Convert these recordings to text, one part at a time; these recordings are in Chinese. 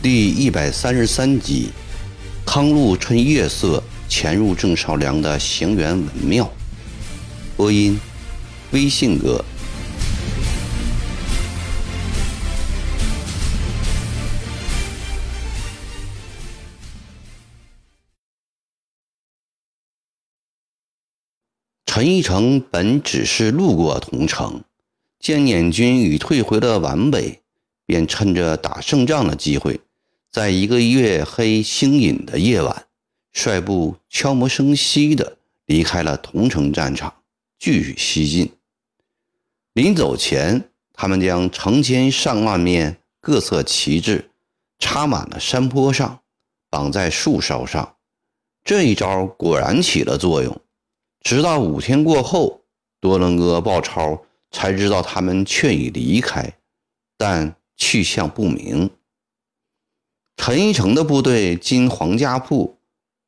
第一百三十三集，康禄趁夜色潜入郑少良的行辕文庙。播音：微信哥。陈一成本只是路过桐城，见捻军已退回了皖北，便趁着打胜仗的机会。在一个月黑星隐的夜晚，率部悄无声息地离开了桐城战场，继续西进。临走前，他们将成千上万面各色旗帜插满了山坡上，绑在树梢上。这一招果然起了作用。直到五天过后，多伦戈鲍超才知道他们确已离开，但去向不明。陈一成的部队经黄家铺、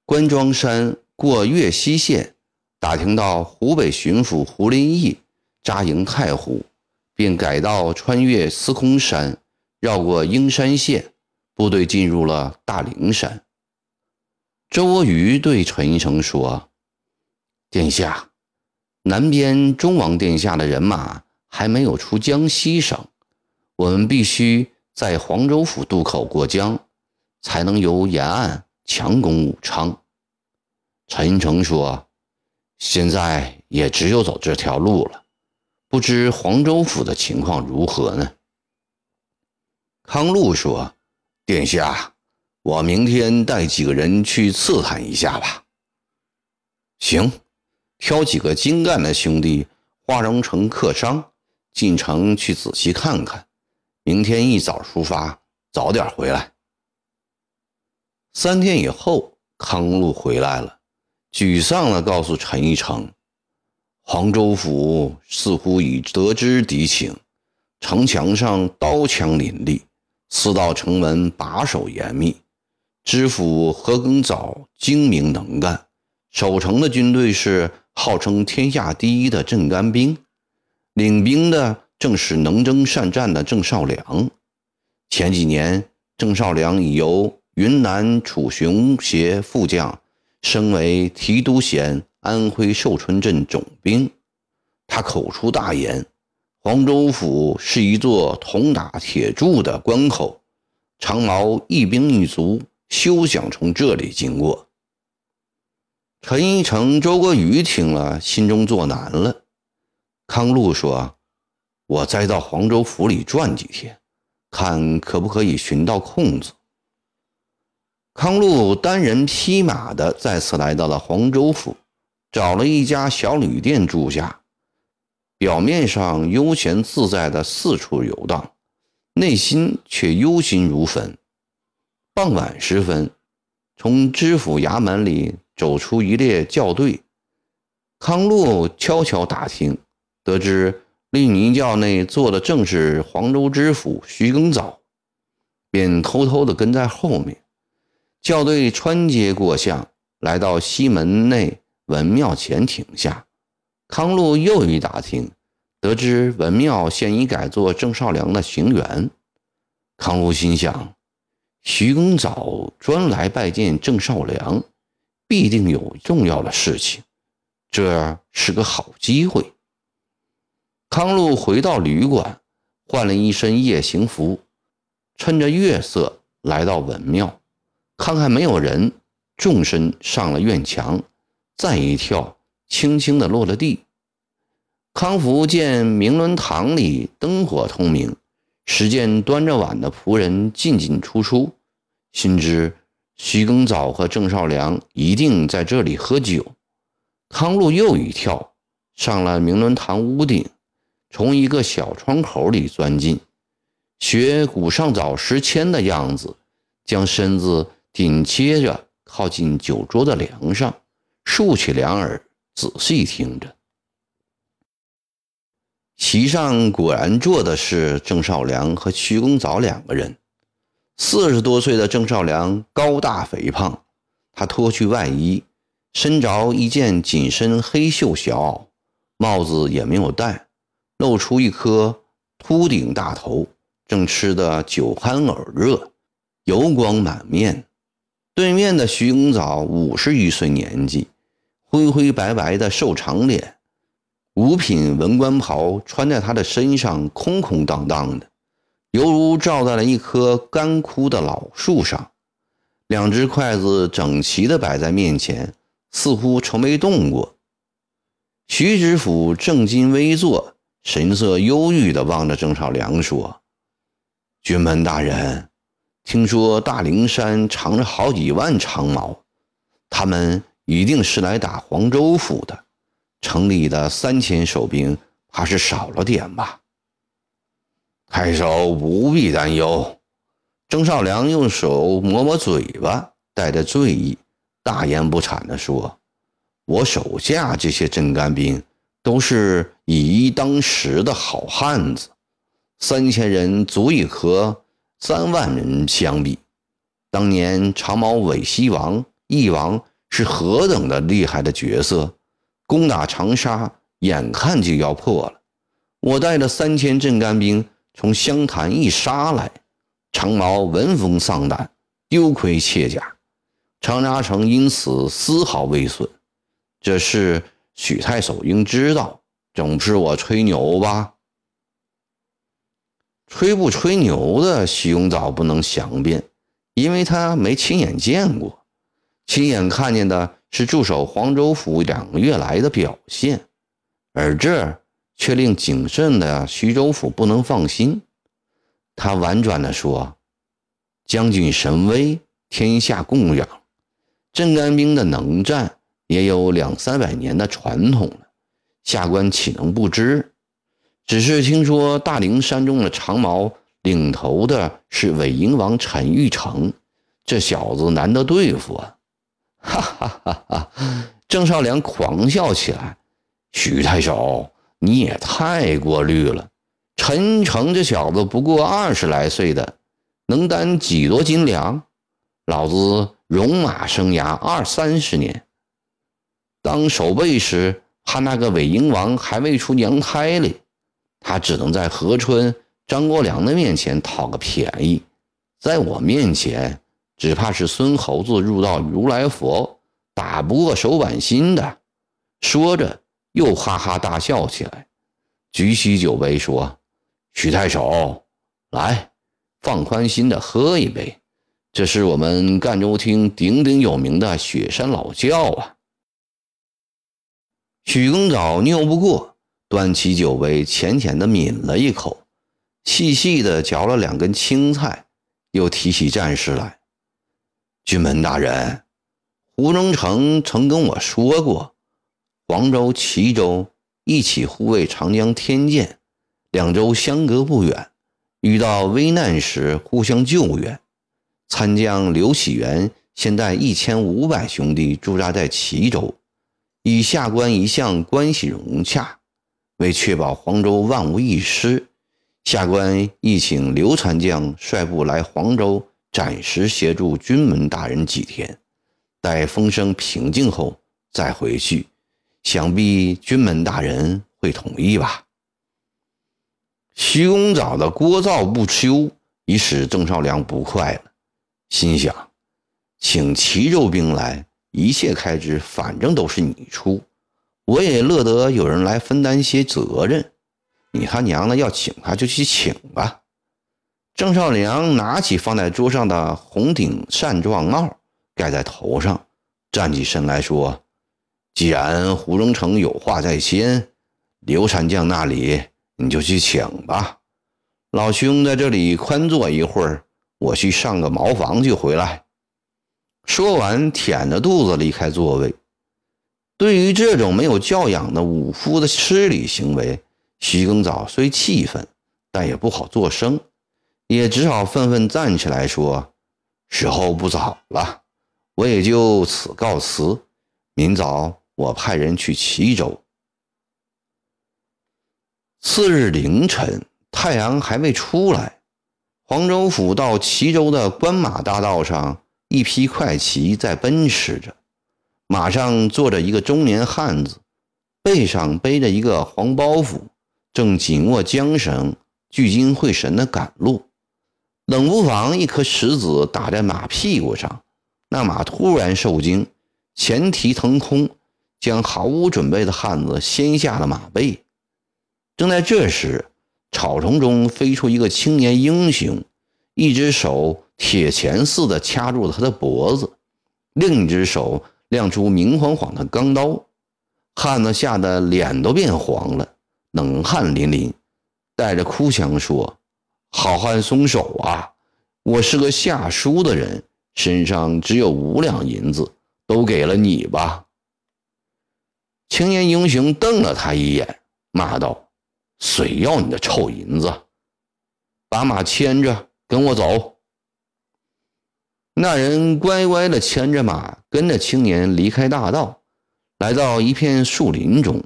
关庄山，过岳西县，打听到湖北巡抚胡林翼扎营太湖，并改道穿越司空山，绕过英山县，部队进入了大灵山。周瑜对陈一成说：“殿下，南边忠王殿下的人马还没有出江西省，我们必须在黄州府渡口过江。”才能由沿岸强攻武昌。陈诚说：“现在也只有走这条路了，不知黄州府的情况如何呢？”康禄说：“殿下，我明天带几个人去刺探一下吧。”行，挑几个精干的兄弟化妆成客商，进城去仔细看看。明天一早出发，早点回来。三天以后，康禄回来了，沮丧地告诉陈一成：“黄州府似乎已得知敌情，城墙上刀枪林立，四道城门把守严密。知府何庚早精明能干，守城的军队是号称天下第一的镇干兵，领兵的正是能征善战的郑少良。前几年，郑少良已由……”云南楚雄协副将，升为提督衔安徽寿春镇总兵。他口出大言：黄州府是一座铜打铁铸的关口，长毛一兵一卒休想从这里经过。陈一成、周国瑜听了，心中作难了。康禄说：“我再到黄州府里转几天，看可不可以寻到空子。”康禄单人匹马的再次来到了黄州府，找了一家小旅店住下，表面上悠闲自在的四处游荡，内心却忧心如焚。傍晚时分，从知府衙门里走出一列轿队，康禄悄悄打听，得知令尼轿内坐的正是黄州知府徐庚早，便偷偷的跟在后面。校队穿街过巷，来到西门内文庙前停下。康禄又一打听，得知文庙现已改作郑少良的行辕。康禄心想：徐更早专来拜见郑少良，必定有重要的事情，这是个好机会。康禄回到旅馆，换了一身夜行服，趁着月色来到文庙。看看没有人，纵身上了院墙，再一跳，轻轻地落了地。康福见明伦堂里灯火通明，时见端着碗的仆人进进出出，心知徐庚早和郑少良一定在这里喝酒。康禄又一跳，上了明伦堂屋顶，从一个小窗口里钻进，学古上早时迁的样子，将身子。紧接着靠近酒桌的梁上，竖起两耳，仔细听着。席上果然坐的是郑少良和徐公早两个人。四十多岁的郑少良高大肥胖，他脱去外衣，身着一件紧身黑袖小袄，帽子也没有戴，露出一颗秃顶大头，正吃得酒酣耳热，油光满面。对面的徐公早五十余岁年纪，灰灰白白的瘦长脸，五品文官袍穿在他的身上空空荡荡的，犹如照在了一棵干枯的老树上。两只筷子整齐地摆在面前，似乎从没动过。徐知府正襟危坐，神色忧郁地望着郑少良说：“军门大人。”听说大灵山藏着好几万长矛，他们一定是来打黄州府的。城里的三千守兵怕是少了点吧？太守不必担忧。郑少良用手抹抹嘴巴，带着醉意，大言不惭地说：“我手下这些镇干兵都是以一当十的好汉子，三千人足以和。”三万人相比，当年长毛伪西王翼王是何等的厉害的角色，攻打长沙眼看就要破了。我带着三千镇干兵从湘潭一杀来，长毛闻风丧胆，丢盔卸甲，长沙城因此丝毫未损。这事许太守应知道，总不是我吹牛吧？吹不吹牛的，徐永藻不能详辩，因为他没亲眼见过。亲眼看见的是驻守黄州府两个月来的表现，而这却令谨慎的徐州府不能放心。他婉转地说：“将军神威，天下供养，镇干兵的能战也有两三百年的传统了，下官岂能不知？”只是听说大灵山中的长毛领头的是伪英王陈玉成，这小子难得对付啊！哈哈哈哈！郑少良狂笑起来：“徐太守，你也太过虑了。陈诚这小子不过二十来岁的，能担几多斤粮？老子戎马生涯二三十年，当守备时，他那个伪英王还未出娘胎哩。”他只能在何春、张国良的面前讨个便宜，在我面前，只怕是孙猴子入到如来佛，打不过手板心的。说着，又哈哈大笑起来，举起酒杯说：“许太守，来，放宽心的喝一杯，这是我们赣州厅鼎鼎有名的雪山老窖啊。”许公早拗不过。端起酒杯，浅浅的抿了一口，细细的嚼了两根青菜，又提起战事来。军门大人，胡荣成曾跟我说过，黄州、齐州一起护卫长江天堑，两州相隔不远，遇到危难时互相救援。参将刘启元现带一千五百兄弟驻扎在齐州，与下官一向关系融洽。为确保黄州万无一失，下官亦请刘参将率部来黄州，暂时协助军门大人几天，待风声平静后再回去。想必军门大人会同意吧？徐公藻的聒噪不休，已使郑少良不快了，心想：请齐州兵来，一切开支反正都是你出。我也乐得有人来分担些责任，你他娘的要请他就去请吧。郑少良拿起放在桌上的红顶扇状帽盖在头上，站起身来说：“既然胡荣成有话在先，刘禅将那里你就去请吧。老兄在这里宽坐一会儿，我去上个茅房就回来。”说完，舔着肚子离开座位。对于这种没有教养的武夫的失礼行为，徐更早虽气愤，但也不好作声，也只好愤愤站起来说：“时候不早了，我也就此告辞。明早我派人去齐州。”次日凌晨，太阳还未出来，黄州府到齐州的关马大道上，一匹快骑在奔驰着。马上坐着一个中年汉子，背上背着一个黄包袱，正紧握缰绳，聚精会神的赶路。冷不防，一颗石子打在马屁股上，那马突然受惊，前蹄腾空，将毫无准备的汉子掀下了马背。正在这时，草丛中飞出一个青年英雄，一只手铁钳似的掐住了他的脖子，另一只手亮出明晃晃的钢刀。汉子吓得脸都变黄了，冷汗淋淋，带着哭腔说：“好汉松手啊！我是个下书的人，身上只有五两银子，都给了你吧。”青年英雄瞪了他一眼，骂道。谁要你的臭银子？把马牵着，跟我走。那人乖乖的牵着马，跟着青年离开大道，来到一片树林中。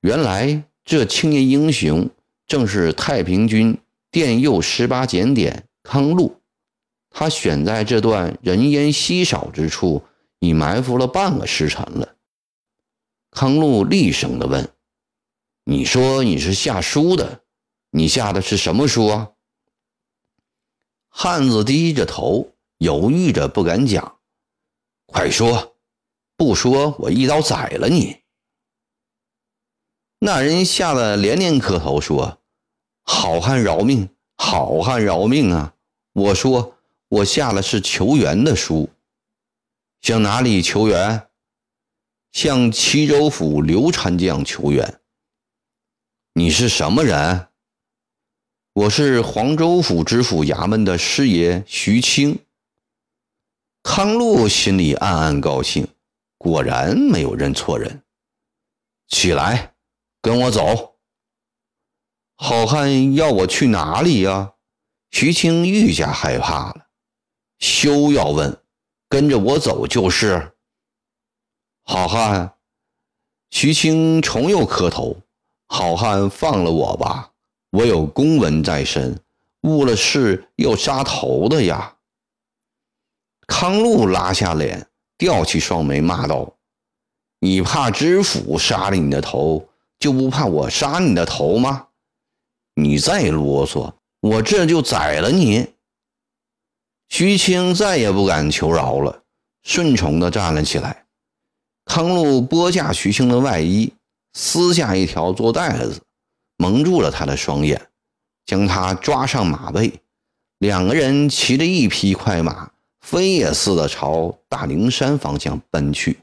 原来这青年英雄正是太平军殿右十八检点康禄，他选在这段人烟稀少之处，已埋伏了半个时辰了。康禄厉声的问。你说你是下书的，你下的是什么书啊？汉子低着头，犹豫着不敢讲。快说，不说我一刀宰了你。那人吓得连连磕头说：“好汉饶命，好汉饶命啊！我说我下的是求援的书，向哪里求援？向齐州府刘禅将求援。”你是什么人？我是黄州府知府衙门的师爷徐清。康禄心里暗暗高兴，果然没有认错人。起来，跟我走。好汉要我去哪里呀？徐清愈加害怕了。休要问，跟着我走就是。好汉，徐清重又磕头。好汉，放了我吧！我有公文在身，误了事要杀头的呀！康禄拉下脸，吊起双眉，骂道：“你怕知府杀了你的头，就不怕我杀你的头吗？你再啰嗦，我这就宰了你！”徐青再也不敢求饶了，顺从地站了起来。康禄剥下徐兴的外衣。撕下一条做带子，蒙住了他的双眼，将他抓上马背，两个人骑着一匹快马，飞也似的朝大灵山方向奔去。